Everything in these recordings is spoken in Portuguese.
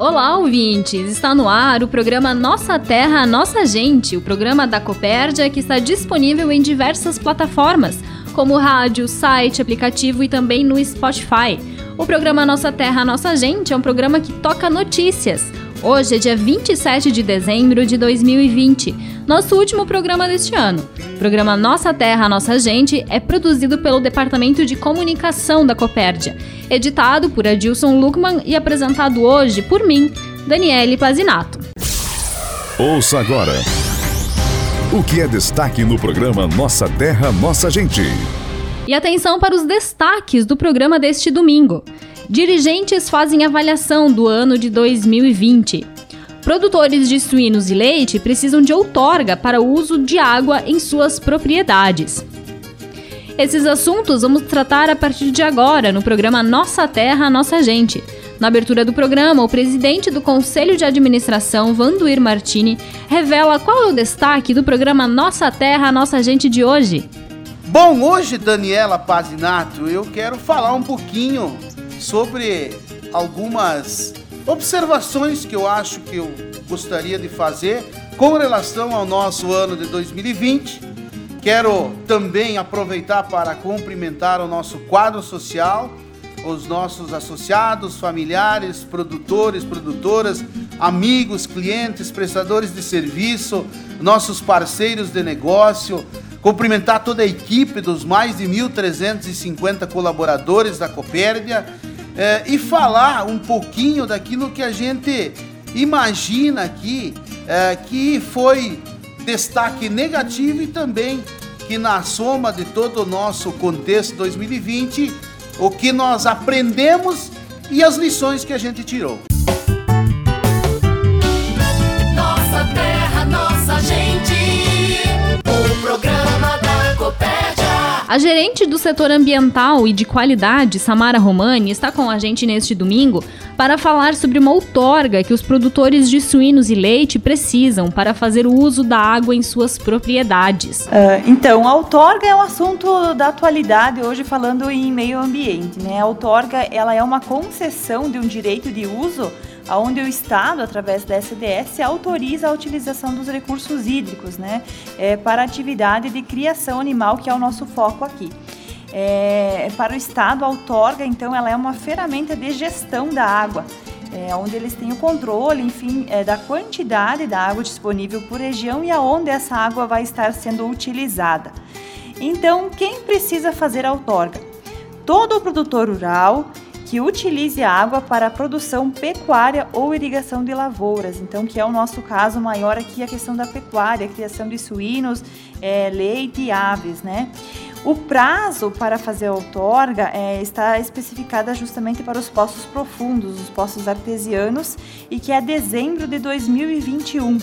Olá, ouvintes! Está no ar o programa Nossa Terra, Nossa Gente, o programa da Copérdia que está disponível em diversas plataformas, como rádio, site, aplicativo e também no Spotify. O programa Nossa Terra, Nossa Gente é um programa que toca notícias. Hoje é dia 27 de dezembro de 2020, nosso último programa deste ano. O programa Nossa Terra, Nossa Gente é produzido pelo Departamento de Comunicação da Copérdia, editado por Adilson Luckman e apresentado hoje por mim, Daniele Pazinato. Ouça agora o que é destaque no programa Nossa Terra, Nossa Gente. E atenção para os destaques do programa deste domingo. Dirigentes fazem avaliação do ano de 2020. Produtores de suínos e leite precisam de outorga para o uso de água em suas propriedades. Esses assuntos vamos tratar a partir de agora no programa Nossa Terra, Nossa Gente. Na abertura do programa, o presidente do Conselho de Administração, Vanduir Martini, revela qual é o destaque do programa Nossa Terra, Nossa Gente de hoje. Bom, hoje, Daniela Pazinato, eu quero falar um pouquinho sobre algumas observações que eu acho que eu gostaria de fazer com relação ao nosso ano de 2020. Quero também aproveitar para cumprimentar o nosso quadro social, os nossos associados, familiares, produtores, produtoras, amigos, clientes, prestadores de serviço, nossos parceiros de negócio, cumprimentar toda a equipe dos mais de 1.350 colaboradores da Copérdia é, e falar um pouquinho daquilo que a gente imagina aqui, é, que foi destaque negativo e também que na soma de todo o nosso contexto 2020, o que nós aprendemos e as lições que a gente tirou. Nossa terra, nossa gente, o programa da Copérdia. A gerente do setor ambiental e de qualidade, Samara Romani, está com a gente neste domingo para falar sobre uma outorga que os produtores de suínos e leite precisam para fazer o uso da água em suas propriedades. Uh, então, a outorga é um assunto da atualidade hoje falando em meio ambiente. Né? A outorga ela é uma concessão de um direito de uso onde o Estado, através da SDS, autoriza a utilização dos recursos hídricos né, é, para atividade de criação animal, que é o nosso foco aqui. É, para o Estado, a outorga, então, ela é uma ferramenta de gestão da água, é, onde eles têm o controle, enfim, é, da quantidade da água disponível por região e aonde essa água vai estar sendo utilizada. Então, quem precisa fazer a outorga? Todo o produtor rural que utilize a água para a produção pecuária ou irrigação de lavouras. Então, que é o nosso caso maior aqui, a questão da pecuária, criação de suínos, é, leite e aves, né? O prazo para fazer a outorga é, está especificada justamente para os poços profundos, os poços artesianos, e que é dezembro de 2021.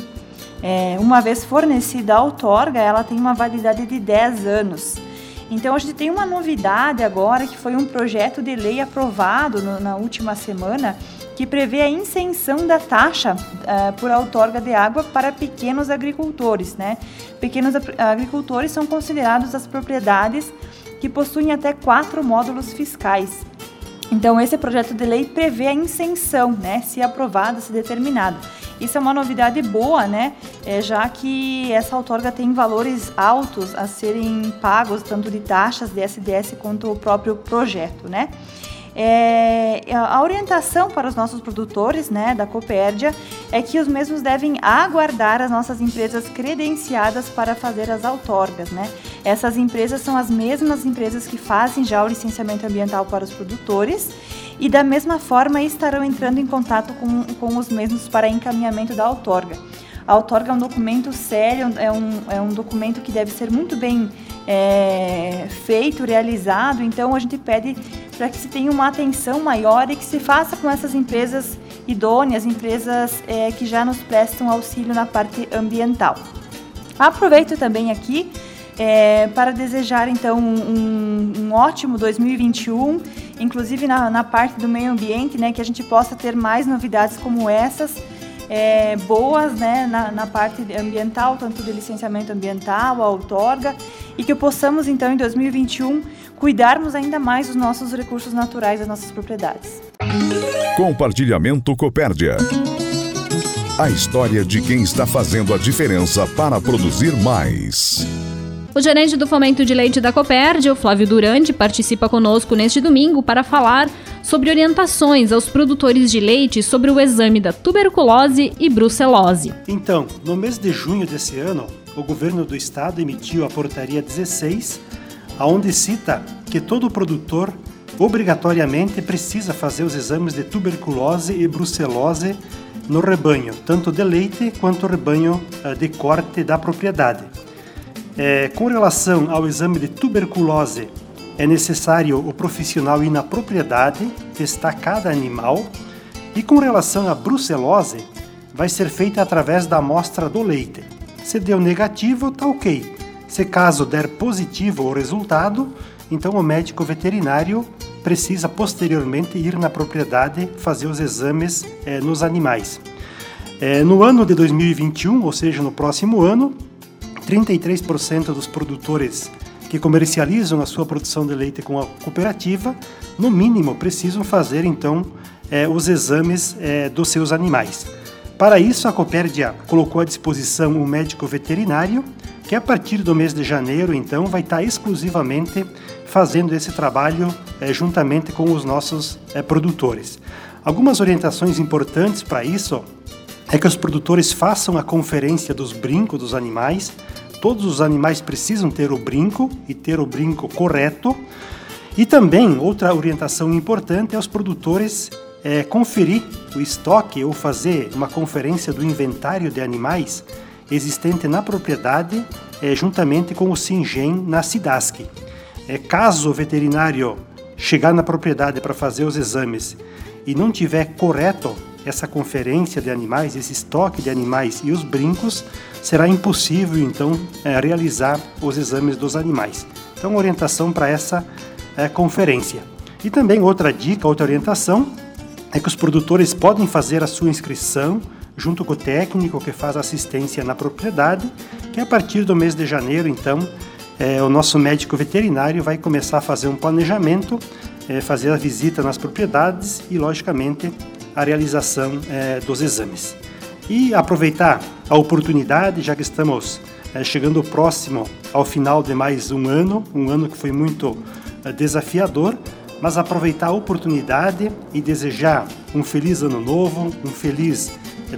É, uma vez fornecida a outorga, ela tem uma validade de 10 anos. Então a gente tem uma novidade agora que foi um projeto de lei aprovado no, na última semana que prevê a isenção da taxa uh, por outorga de água para pequenos agricultores. Né? Pequenos agricultores são considerados as propriedades que possuem até quatro módulos fiscais. Então, esse projeto de lei prevê a isenção, né, se aprovado, se determinado. Isso é uma novidade boa, né, é, já que essa outorga tem valores altos a serem pagos, tanto de taxas de SDS quanto o próprio projeto, né. É, a orientação para os nossos produtores né, da Copérdia é que os mesmos devem aguardar as nossas empresas credenciadas para fazer as outorgas. Né? Essas empresas são as mesmas empresas que fazem já o licenciamento ambiental para os produtores e da mesma forma estarão entrando em contato com, com os mesmos para encaminhamento da outorga. Outorga é um documento sério, é um, é um documento que deve ser muito bem é, feito, realizado, então a gente pede para que se tenha uma atenção maior e que se faça com essas empresas idôneas, empresas é, que já nos prestam auxílio na parte ambiental. Aproveito também aqui é, para desejar então um, um, ótimo 2021, inclusive na, na parte do meio ambiente, né, que a gente possa ter mais novidades como essas é, boas né, na, na, parte ambiental, tanto de licenciamento ambiental, a outorga, e que possamos então em 2021 cuidarmos ainda mais dos nossos recursos naturais, das nossas propriedades. Compartilhamento Copérdia. A história de quem está fazendo a diferença para produzir mais. O gerente do Fomento de Leite da Copérdia, o Flávio Durante, participa conosco neste domingo para falar sobre orientações aos produtores de leite sobre o exame da tuberculose e brucelose. Então, no mês de junho desse ano, o governo do estado emitiu a portaria 16, aonde cita que todo produtor obrigatoriamente precisa fazer os exames de tuberculose e brucelose no rebanho, tanto de leite quanto rebanho eh, de corte da propriedade. É, com relação ao exame de tuberculose, é necessário o profissional ir na propriedade, testar cada animal, e com relação à brucelose, vai ser feita através da amostra do leite. Se deu negativo, tá ok. Se caso der positivo o resultado, então o médico veterinário precisa posteriormente ir na propriedade fazer os exames é, nos animais. É, no ano de 2021, ou seja, no próximo ano, 33% dos produtores que comercializam a sua produção de leite com a cooperativa, no mínimo, precisam fazer então é, os exames é, dos seus animais. Para isso, a Copérdia colocou à disposição um médico veterinário que a partir do mês de janeiro, então, vai estar exclusivamente fazendo esse trabalho é, juntamente com os nossos produtores. Algumas orientações importantes para isso é que os produtores façam a conferência dos brincos dos animais Todos os animais precisam ter o brinco e ter o brinco correto. E também, outra orientação importante é os produtores é, conferir o estoque ou fazer uma conferência do inventário de animais existente na propriedade, é, juntamente com o Singem na Cidasc. É, caso o veterinário chegar na propriedade para fazer os exames e não tiver correto essa conferência de animais, esse estoque de animais e os brincos, será impossível então é, realizar os exames dos animais. Então, orientação para essa é, conferência. E também outra dica, outra orientação é que os produtores podem fazer a sua inscrição junto com o técnico que faz assistência na propriedade, que a partir do mês de janeiro, então, é, o nosso médico veterinário vai começar a fazer um planejamento, é, fazer a visita nas propriedades e, logicamente, a realização é, dos exames. E aproveitar a oportunidade, já que estamos é, chegando próximo ao final de mais um ano, um ano que foi muito é, desafiador, mas aproveitar a oportunidade e desejar um feliz ano novo, um feliz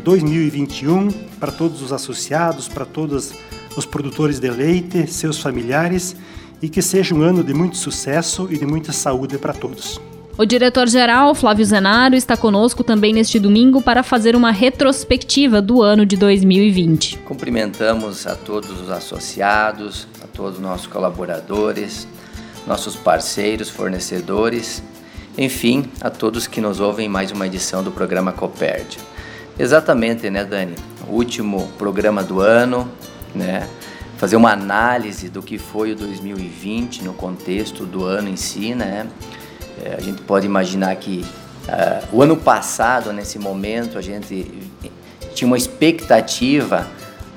2021 é, para todos os associados, para todos os produtores de leite, seus familiares e que seja um ano de muito sucesso e de muita saúde para todos. O diretor-geral, Flávio Zenaro, está conosco também neste domingo para fazer uma retrospectiva do ano de 2020. Cumprimentamos a todos os associados, a todos os nossos colaboradores, nossos parceiros, fornecedores, enfim, a todos que nos ouvem em mais uma edição do programa Coperd. Exatamente, né, Dani? O último programa do ano, né? Fazer uma análise do que foi o 2020 no contexto do ano em si, né? É, a gente pode imaginar que uh, o ano passado, nesse momento, a gente tinha uma expectativa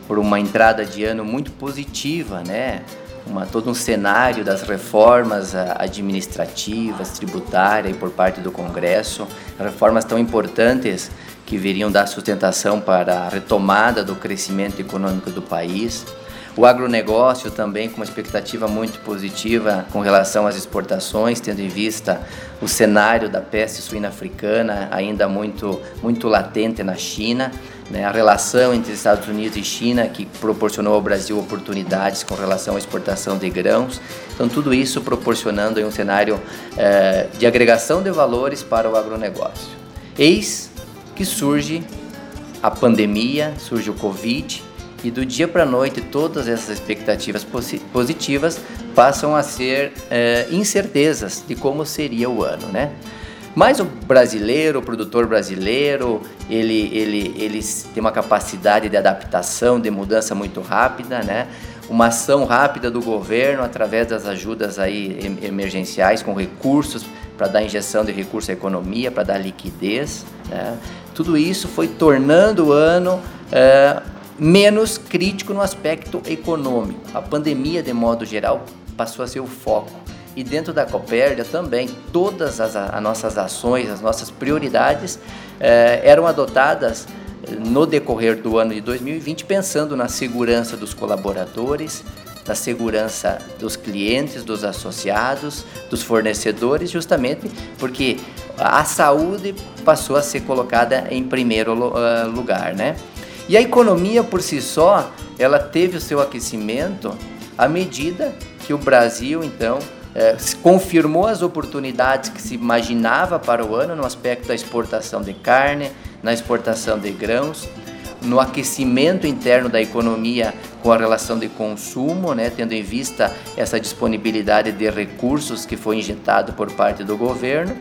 por uma entrada de ano muito positiva, né? Uma, todo um cenário das reformas uh, administrativas, tributárias por parte do Congresso, reformas tão importantes que viriam dar sustentação para a retomada do crescimento econômico do país. O agronegócio também com uma expectativa muito positiva com relação às exportações, tendo em vista o cenário da peste suína africana ainda muito, muito latente na China, né? a relação entre Estados Unidos e China que proporcionou ao Brasil oportunidades com relação à exportação de grãos. Então, tudo isso proporcionando um cenário eh, de agregação de valores para o agronegócio. Eis que surge a pandemia, surge o Covid e do dia para a noite todas essas expectativas positivas passam a ser é, incertezas de como seria o ano, né? Mas o brasileiro, o produtor brasileiro, ele, ele, ele tem uma capacidade de adaptação, de mudança muito rápida, né? Uma ação rápida do governo através das ajudas aí emergenciais com recursos para dar injeção de recursos à economia, para dar liquidez. Né? Tudo isso foi tornando o ano é, menos crítico no aspecto econômico. A pandemia, de modo geral, passou a ser o foco. E dentro da Copérdia também, todas as, as nossas ações, as nossas prioridades eh, eram adotadas no decorrer do ano de 2020, pensando na segurança dos colaboradores, na segurança dos clientes, dos associados, dos fornecedores, justamente porque a saúde passou a ser colocada em primeiro uh, lugar, né? E a economia por si só, ela teve o seu aquecimento à medida que o Brasil, então, eh, confirmou as oportunidades que se imaginava para o ano no aspecto da exportação de carne, na exportação de grãos, no aquecimento interno da economia com a relação de consumo, né, tendo em vista essa disponibilidade de recursos que foi injetado por parte do governo.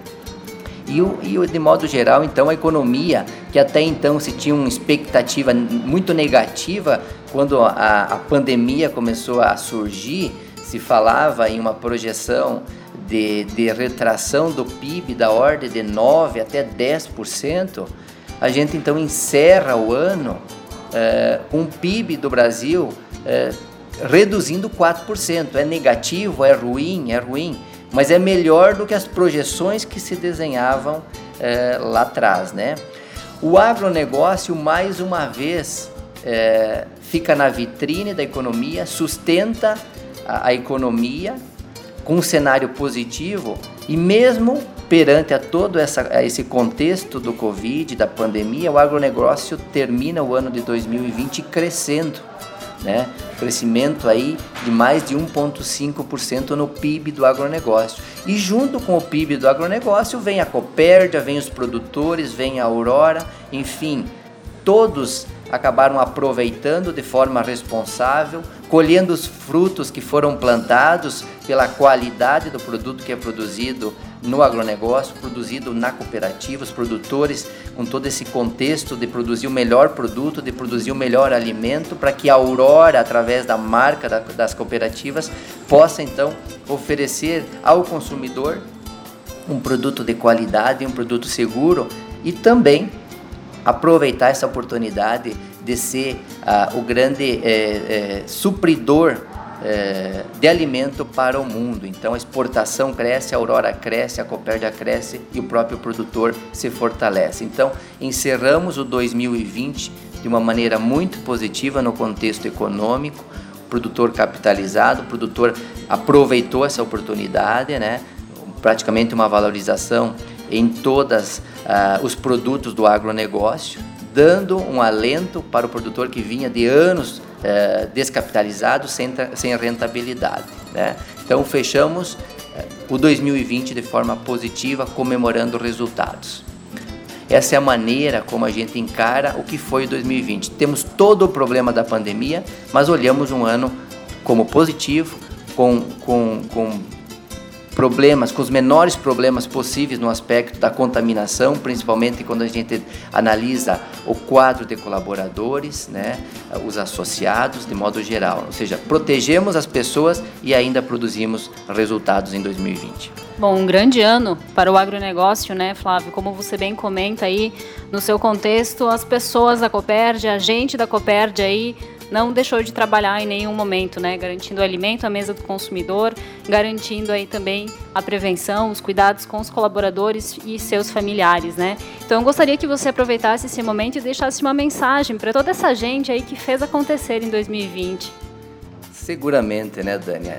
E, e de modo geral, então, a economia, que até então se tinha uma expectativa muito negativa quando a, a pandemia começou a surgir, se falava em uma projeção de, de retração do PIB da ordem de 9% até 10%, a gente então encerra o ano é, com um PIB do Brasil é, reduzindo 4%. É negativo, é ruim, é ruim, mas é melhor do que as projeções que se desenhavam é, lá atrás. Né? O agronegócio, mais uma vez, é, fica na vitrine da economia, sustenta a, a economia com um cenário positivo e mesmo perante a todo essa, a esse contexto do Covid, da pandemia, o agronegócio termina o ano de 2020 crescendo, né? Crescimento aí de mais de 1,5% no PIB do agronegócio. E junto com o PIB do agronegócio vem a Copérdia, vem os produtores, vem a Aurora, enfim, todos acabaram aproveitando de forma responsável, colhendo os frutos que foram plantados pela qualidade do produto que é produzido no agronegócio, produzido na cooperativa, os produtores com todo esse contexto de produzir o melhor produto, de produzir o melhor alimento, para que a Aurora, através da marca das cooperativas, possa então oferecer ao consumidor um produto de qualidade, um produto seguro e também aproveitar essa oportunidade de ser uh, o grande é, é, supridor é, de alimento para o mundo. Então a exportação cresce, a Aurora cresce, a Copérdia cresce e o próprio produtor se fortalece. Então encerramos o 2020 de uma maneira muito positiva no contexto econômico. O produtor capitalizado, o produtor aproveitou essa oportunidade, né? praticamente uma valorização em todos ah, os produtos do agronegócio, dando um alento para o produtor que vinha de anos uh, descapitalizado, sem, sem rentabilidade. Né? Então, fechamos uh, o 2020 de forma positiva, comemorando resultados. Essa é a maneira como a gente encara o que foi o 2020. Temos todo o problema da pandemia, mas olhamos um ano como positivo, com, com, com problemas, com os menores problemas possíveis no aspecto da contaminação, principalmente quando a gente analisa o quadro de colaboradores, né, os associados, de modo geral. Ou seja, protegemos as pessoas e ainda produzimos resultados em 2020. Bom, um grande ano para o agronegócio, né, Flávio? Como você bem comenta aí, no seu contexto, as pessoas da Coperd, a gente da Coperd aí não deixou de trabalhar em nenhum momento, né? Garantindo o alimento à mesa do consumidor, garantindo aí também a prevenção, os cuidados com os colaboradores e seus familiares, né? Então eu gostaria que você aproveitasse esse momento e deixasse uma mensagem para toda essa gente aí que fez acontecer em 2020. Seguramente, né, Dani?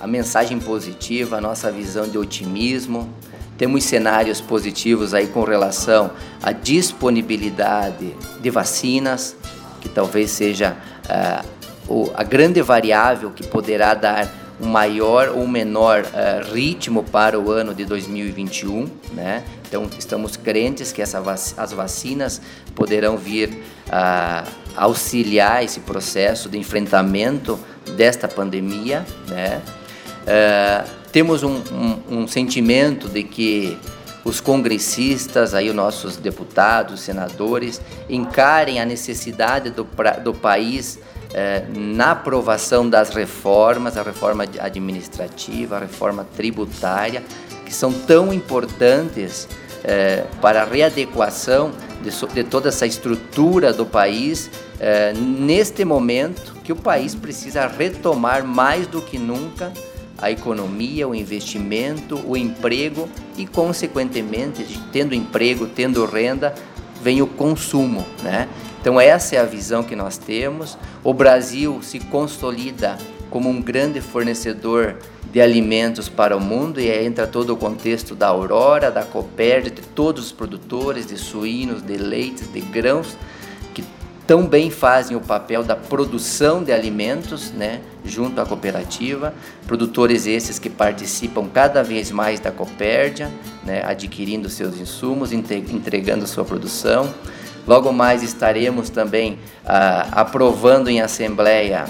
A mensagem positiva, a nossa visão de otimismo. Temos cenários positivos aí com relação à disponibilidade de vacinas, que talvez seja uh, a grande variável que poderá dar um maior ou menor uh, ritmo para o ano de 2021, né? Então estamos crentes que essa vac as vacinas poderão vir a uh, auxiliar esse processo de enfrentamento desta pandemia, né? Uh, temos um, um, um sentimento de que os congressistas, aí os nossos deputados, senadores, encarem a necessidade do, do país é, na aprovação das reformas, a reforma administrativa, a reforma tributária, que são tão importantes é, para a readequação de, de, toda essa estrutura do país é, neste momento que o país precisa retomar mais do que nunca a economia, o investimento, o emprego e, consequentemente, tendo emprego, tendo renda, vem o consumo, né? Então essa é a visão que nós temos. O Brasil se consolida como um grande fornecedor de alimentos para o mundo e entra todo o contexto da Aurora, da Copérdia, de todos os produtores de suínos, de leites, de grãos bem fazem o papel da produção de alimentos, né, junto à cooperativa. Produtores esses que participam cada vez mais da Copérdia, né, adquirindo seus insumos, entregando sua produção. Logo mais estaremos também ah, aprovando em assembleia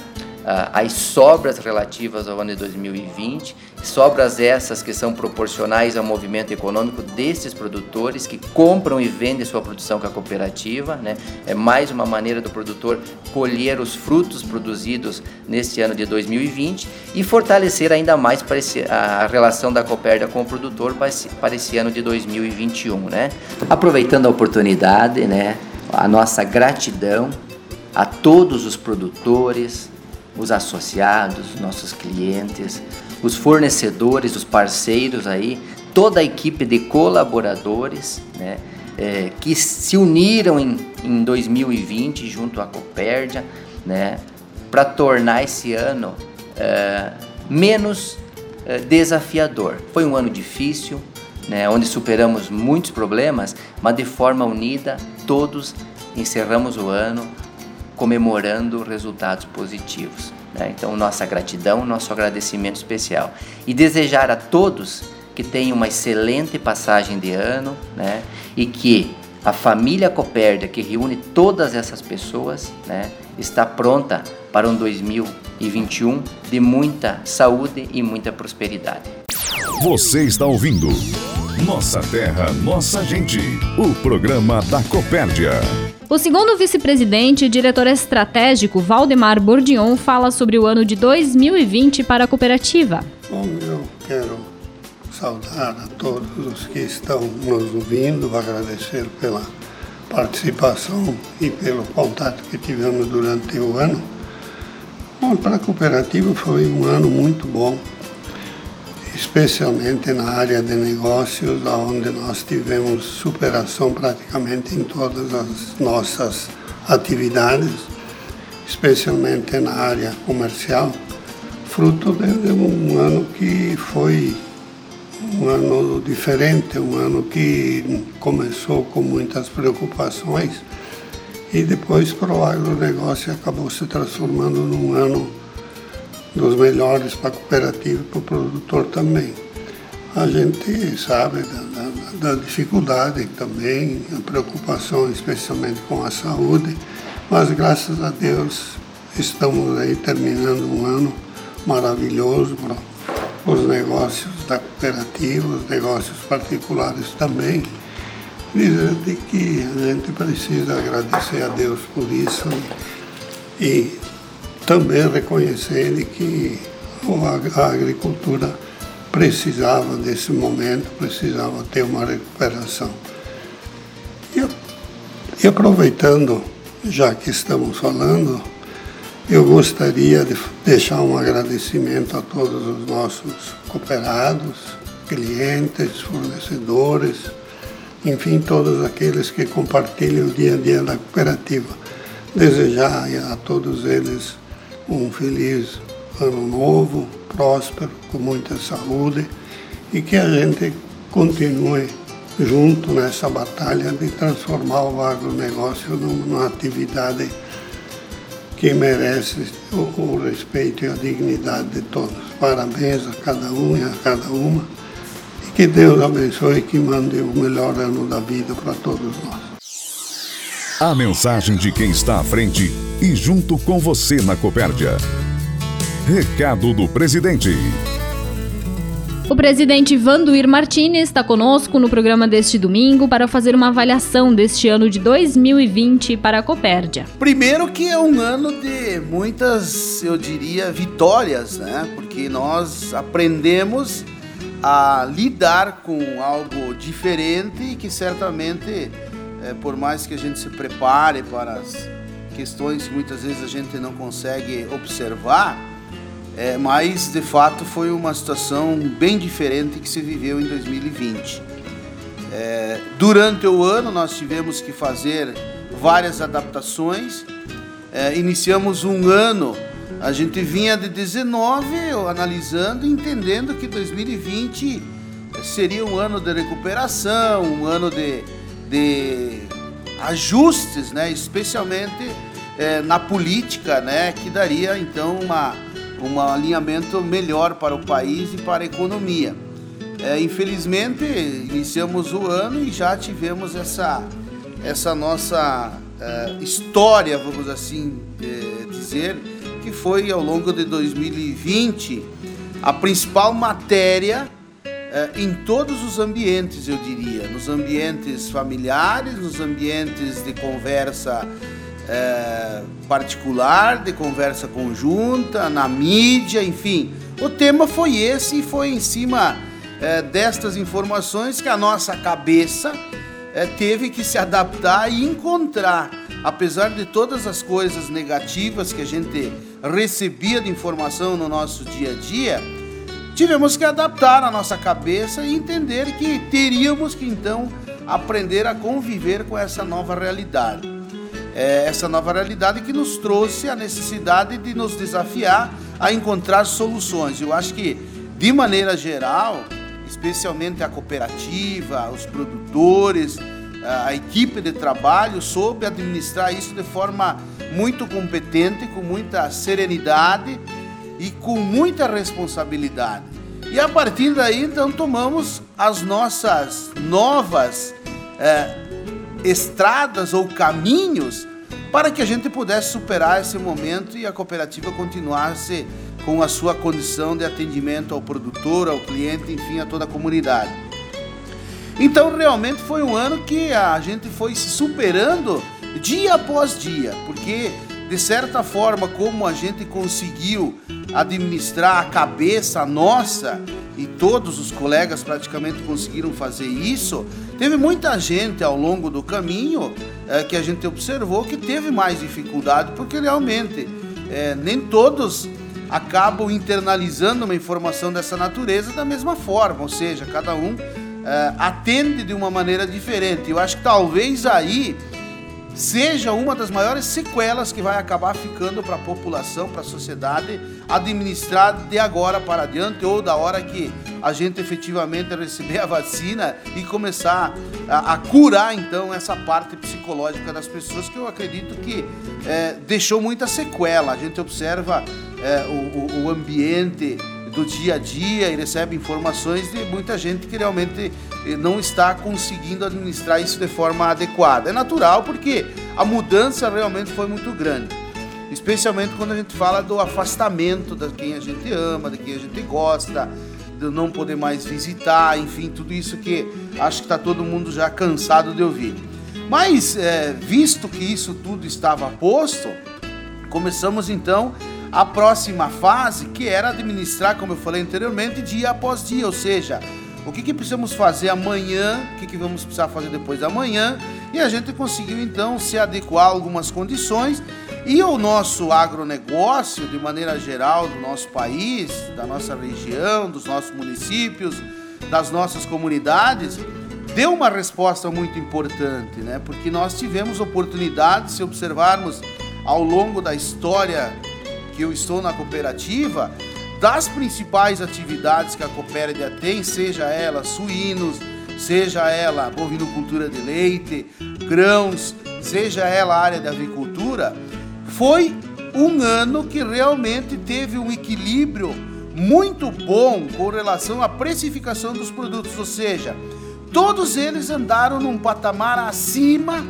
as sobras relativas ao ano de 2020, sobras essas que são proporcionais ao movimento econômico desses produtores que compram e vendem sua produção com a cooperativa. Né? É mais uma maneira do produtor colher os frutos produzidos neste ano de 2020 e fortalecer ainda mais a relação da Copérdia com o produtor para esse ano de 2021. Né? Aproveitando a oportunidade, né? a nossa gratidão a todos os produtores, os associados, nossos clientes, os fornecedores, os parceiros aí, toda a equipe de colaboradores, né, é, que se uniram em, em 2020 junto à Copérdia, né, para tornar esse ano é, menos é, desafiador. Foi um ano difícil, né, onde superamos muitos problemas, mas de forma unida, todos encerramos o ano comemorando resultados positivos. Né? Então, nossa gratidão, nosso agradecimento especial. E desejar a todos que tenham uma excelente passagem de ano né? e que a família Copérdia, que reúne todas essas pessoas, né? está pronta para um 2021 de muita saúde e muita prosperidade. Você está ouvindo Nossa Terra, Nossa Gente, o programa da Copérdia. O segundo vice-presidente e diretor estratégico, Valdemar Bordion, fala sobre o ano de 2020 para a cooperativa. Bom, eu quero saudar a todos os que estão nos ouvindo, agradecer pela participação e pelo contato que tivemos durante o ano. Bom, para a cooperativa foi um ano muito bom especialmente na área de negócios, onde nós tivemos superação praticamente em todas as nossas atividades, especialmente na área comercial, fruto de um ano que foi um ano diferente, um ano que começou com muitas preocupações e depois para o agronegócio acabou se transformando num ano dos melhores para a cooperativa e para o produtor também. A gente sabe da, da, da dificuldade também, a preocupação especialmente com a saúde, mas graças a Deus estamos aí terminando um ano maravilhoso para os negócios da cooperativa, os negócios particulares também. Dizer que a gente precisa agradecer a Deus por isso e também reconhecendo que a agricultura precisava desse momento, precisava ter uma recuperação. E, aproveitando, já que estamos falando, eu gostaria de deixar um agradecimento a todos os nossos cooperados, clientes, fornecedores, enfim, todos aqueles que compartilham o dia a dia da cooperativa. Desejar a todos eles um feliz ano novo, próspero, com muita saúde e que a gente continue junto nessa batalha de transformar o agronegócio numa atividade que merece o, o respeito e a dignidade de todos. Parabéns a cada um e a cada uma. E que Deus abençoe e que mande o melhor ano da vida para todos nós. A mensagem de quem está à frente e junto com você na Copérdia. Recado do presidente. O presidente Vanduir Martins está conosco no programa deste domingo para fazer uma avaliação deste ano de 2020 para a Copérdia. Primeiro que é um ano de muitas, eu diria, vitórias, né? Porque nós aprendemos a lidar com algo diferente e que certamente, é, por mais que a gente se prepare para as questões que muitas vezes a gente não consegue observar, é, mas de fato foi uma situação bem diferente que se viveu em 2020. É, durante o ano nós tivemos que fazer várias adaptações. É, iniciamos um ano, a gente vinha de 19 analisando entendendo que 2020 seria um ano de recuperação, um ano de, de ajustes, né, especialmente é, na política, né, que daria então uma um alinhamento melhor para o país e para a economia. É, infelizmente, iniciamos o ano e já tivemos essa, essa nossa é, história, vamos assim dizer, que foi ao longo de 2020 a principal matéria em todos os ambientes, eu diria, nos ambientes familiares, nos ambientes de conversa é, particular, de conversa conjunta, na mídia, enfim. O tema foi esse e foi em cima é, destas informações que a nossa cabeça é, teve que se adaptar e encontrar. Apesar de todas as coisas negativas que a gente recebia de informação no nosso dia a dia, tivemos que adaptar a nossa cabeça e entender que teríamos que então aprender a conviver com essa nova realidade é, essa nova realidade que nos trouxe a necessidade de nos desafiar a encontrar soluções. Eu acho que, de maneira geral, especialmente a cooperativa, os produtores, a equipe de trabalho soube administrar isso de forma muito competente, com muita serenidade e com muita responsabilidade. E a partir daí, então, tomamos as nossas novas é, estradas ou caminhos para que a gente pudesse superar esse momento e a cooperativa continuasse com a sua condição de atendimento ao produtor, ao cliente, enfim, a toda a comunidade. Então, realmente foi um ano que a gente foi se superando dia após dia, porque de certa forma, como a gente conseguiu administrar a cabeça nossa e todos os colegas praticamente conseguiram fazer isso, teve muita gente ao longo do caminho é, que a gente observou que teve mais dificuldade, porque realmente é, nem todos acabam internalizando uma informação dessa natureza da mesma forma, ou seja, cada um é, atende de uma maneira diferente. Eu acho que talvez aí seja uma das maiores sequelas que vai acabar ficando para a população, para a sociedade, administrar de agora para adiante ou da hora que a gente efetivamente receber a vacina e começar a, a curar então essa parte psicológica das pessoas que eu acredito que é, deixou muita sequela. A gente observa é, o, o ambiente do dia a dia e recebe informações de muita gente que realmente eh, não está conseguindo administrar isso de forma adequada. É natural porque a mudança realmente foi muito grande, especialmente quando a gente fala do afastamento de quem a gente ama, de quem a gente gosta, de não poder mais visitar, enfim, tudo isso que acho que está todo mundo já cansado de ouvir. Mas, é, visto que isso tudo estava posto, começamos então a próxima fase, que era administrar, como eu falei anteriormente, dia após dia, ou seja, o que, que precisamos fazer amanhã, o que, que vamos precisar fazer depois da manhã, e a gente conseguiu então se adequar a algumas condições e o nosso agronegócio, de maneira geral, do nosso país, da nossa região, dos nossos municípios, das nossas comunidades, deu uma resposta muito importante, né? Porque nós tivemos oportunidade, se observarmos ao longo da história que eu estou na cooperativa, das principais atividades que a Coopérbia tem, seja ela suínos, seja ela bovinocultura de leite, grãos, seja ela área de avicultura, foi um ano que realmente teve um equilíbrio muito bom com relação à precificação dos produtos, ou seja, todos eles andaram num patamar acima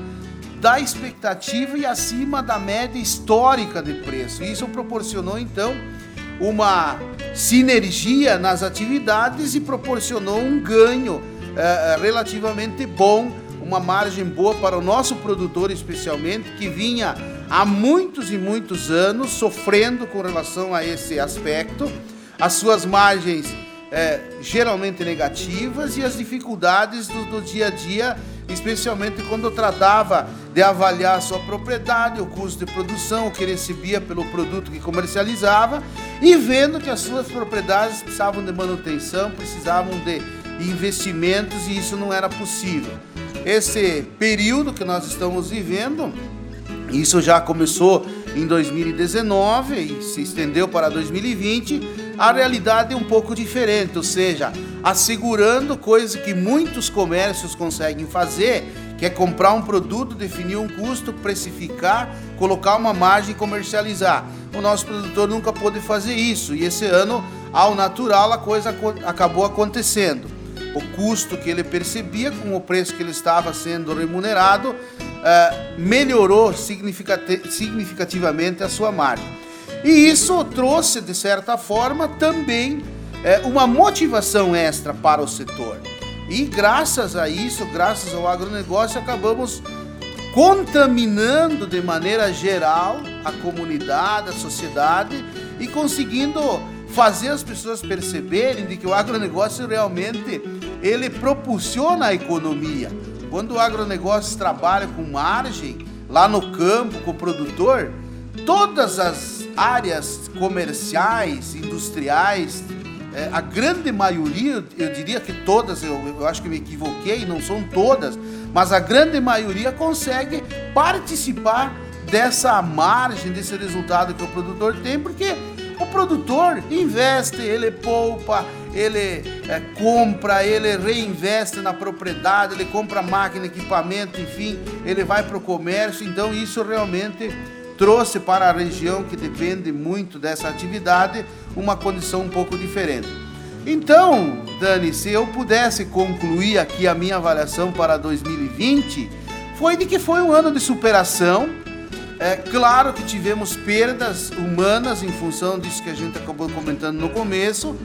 da expectativa e acima da média histórica de preço. Isso proporcionou então uma sinergia nas atividades e proporcionou um ganho eh, eh, relativamente bom, uma margem boa para o nosso produtor, especialmente, que vinha há muitos e muitos anos sofrendo com relação a esse aspecto, as suas margens eh, geralmente negativas e as dificuldades do, do dia a dia especialmente quando tratava de avaliar sua propriedade, o custo de produção, que recebia pelo produto que comercializava e vendo que as suas propriedades precisavam de manutenção, precisavam de investimentos e isso não era possível. Esse período que nós estamos vivendo, isso já começou em 2019 e se estendeu para 2020, a realidade é um pouco diferente, ou seja, assegurando coisa que muitos comércios conseguem fazer, que é comprar um produto, definir um custo, precificar, colocar uma margem e comercializar. O nosso produtor nunca pôde fazer isso e esse ano, ao natural, a coisa acabou acontecendo. O custo que ele percebia com o preço que ele estava sendo remunerado uh, melhorou significativamente a sua margem. E isso trouxe, de certa forma, também é, uma motivação extra para o setor. E graças a isso, graças ao agronegócio, acabamos contaminando de maneira geral a comunidade, a sociedade e conseguindo fazer as pessoas perceberem de que o agronegócio realmente ele propulsiona a economia. Quando o agronegócio trabalha com margem lá no campo com o produtor, todas as áreas comerciais, industriais, é, a grande maioria, eu diria que todas, eu, eu acho que me equivoquei, não são todas, mas a grande maioria consegue participar dessa margem, desse resultado que o produtor tem, porque o produtor investe, ele poupa, ele é, compra, ele reinveste na propriedade, ele compra máquina, equipamento, enfim, ele vai para o comércio. Então, isso realmente trouxe para a região que depende muito dessa atividade uma condição um pouco diferente. Então, Dani, se eu pudesse concluir aqui a minha avaliação para 2020, foi de que foi um ano de superação. É claro que tivemos perdas humanas em função disso que a gente acabou comentando no começo,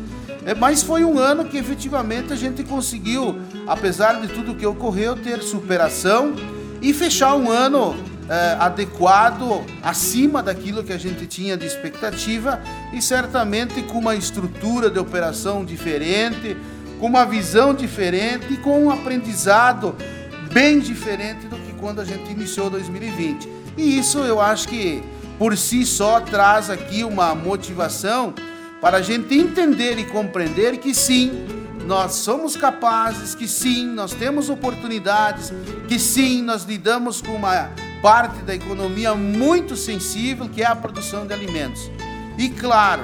é, mas foi um ano que efetivamente a gente conseguiu, apesar de tudo que ocorreu, ter superação e fechar um ano é, adequado, acima daquilo que a gente tinha de expectativa e certamente com uma estrutura de operação diferente, com uma visão diferente e com um aprendizado bem diferente do que quando a gente iniciou 2020. E isso eu acho que por si só traz aqui uma motivação para a gente entender e compreender que sim, nós somos capazes, que sim, nós temos oportunidades, que sim, nós lidamos com uma parte da economia muito sensível, que é a produção de alimentos. E claro,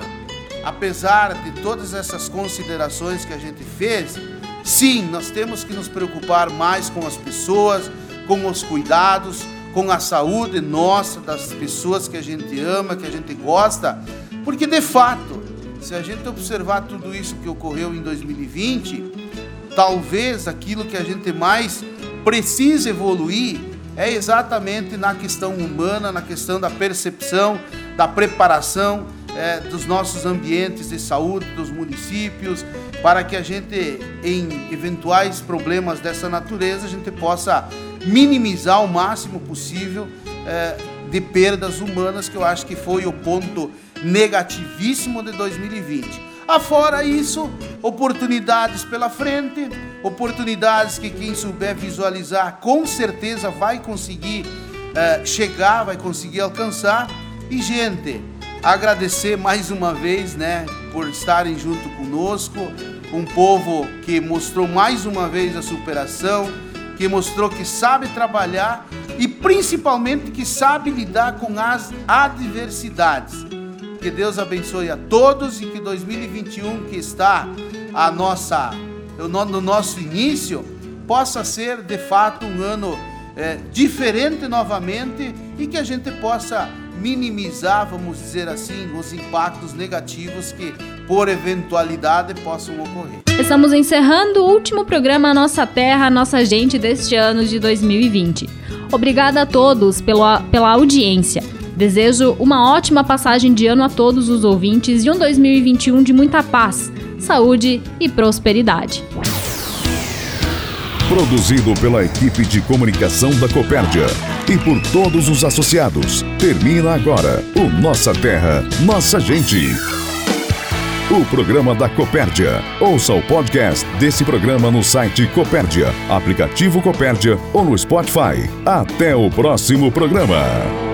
apesar de todas essas considerações que a gente fez, sim, nós temos que nos preocupar mais com as pessoas, com os cuidados, com a saúde nossa, das pessoas que a gente ama, que a gente gosta, porque de fato, se a gente observar tudo isso que ocorreu em 2020, talvez aquilo que a gente mais precisa evoluir é exatamente na questão humana, na questão da percepção, da preparação é, dos nossos ambientes de saúde, dos municípios, para que a gente, em eventuais problemas dessa natureza, a gente possa minimizar o máximo possível é, de perdas humanas, que eu acho que foi o ponto negativíssimo de 2020. Afora isso, oportunidades pela frente, oportunidades que quem souber visualizar com certeza vai conseguir uh, chegar, vai conseguir alcançar. E, gente, agradecer mais uma vez, né, por estarem junto conosco, um povo que mostrou mais uma vez a superação, que mostrou que sabe trabalhar e principalmente que sabe lidar com as adversidades. Que Deus abençoe a todos e que 2021 que está a nossa no nosso início possa ser de fato um ano é, diferente novamente e que a gente possa minimizar, vamos dizer assim, os impactos negativos que por eventualidade possam ocorrer. Estamos encerrando o último programa Nossa Terra, Nossa Gente deste ano de 2020. Obrigada a todos pela, pela audiência. Desejo uma ótima passagem de ano a todos os ouvintes e um 2021 de muita paz, saúde e prosperidade. Produzido pela equipe de comunicação da Copérdia e por todos os associados. Termina agora o Nossa Terra, Nossa Gente. O programa da Copérdia. Ouça o podcast desse programa no site Copérdia, aplicativo Copérdia ou no Spotify. Até o próximo programa.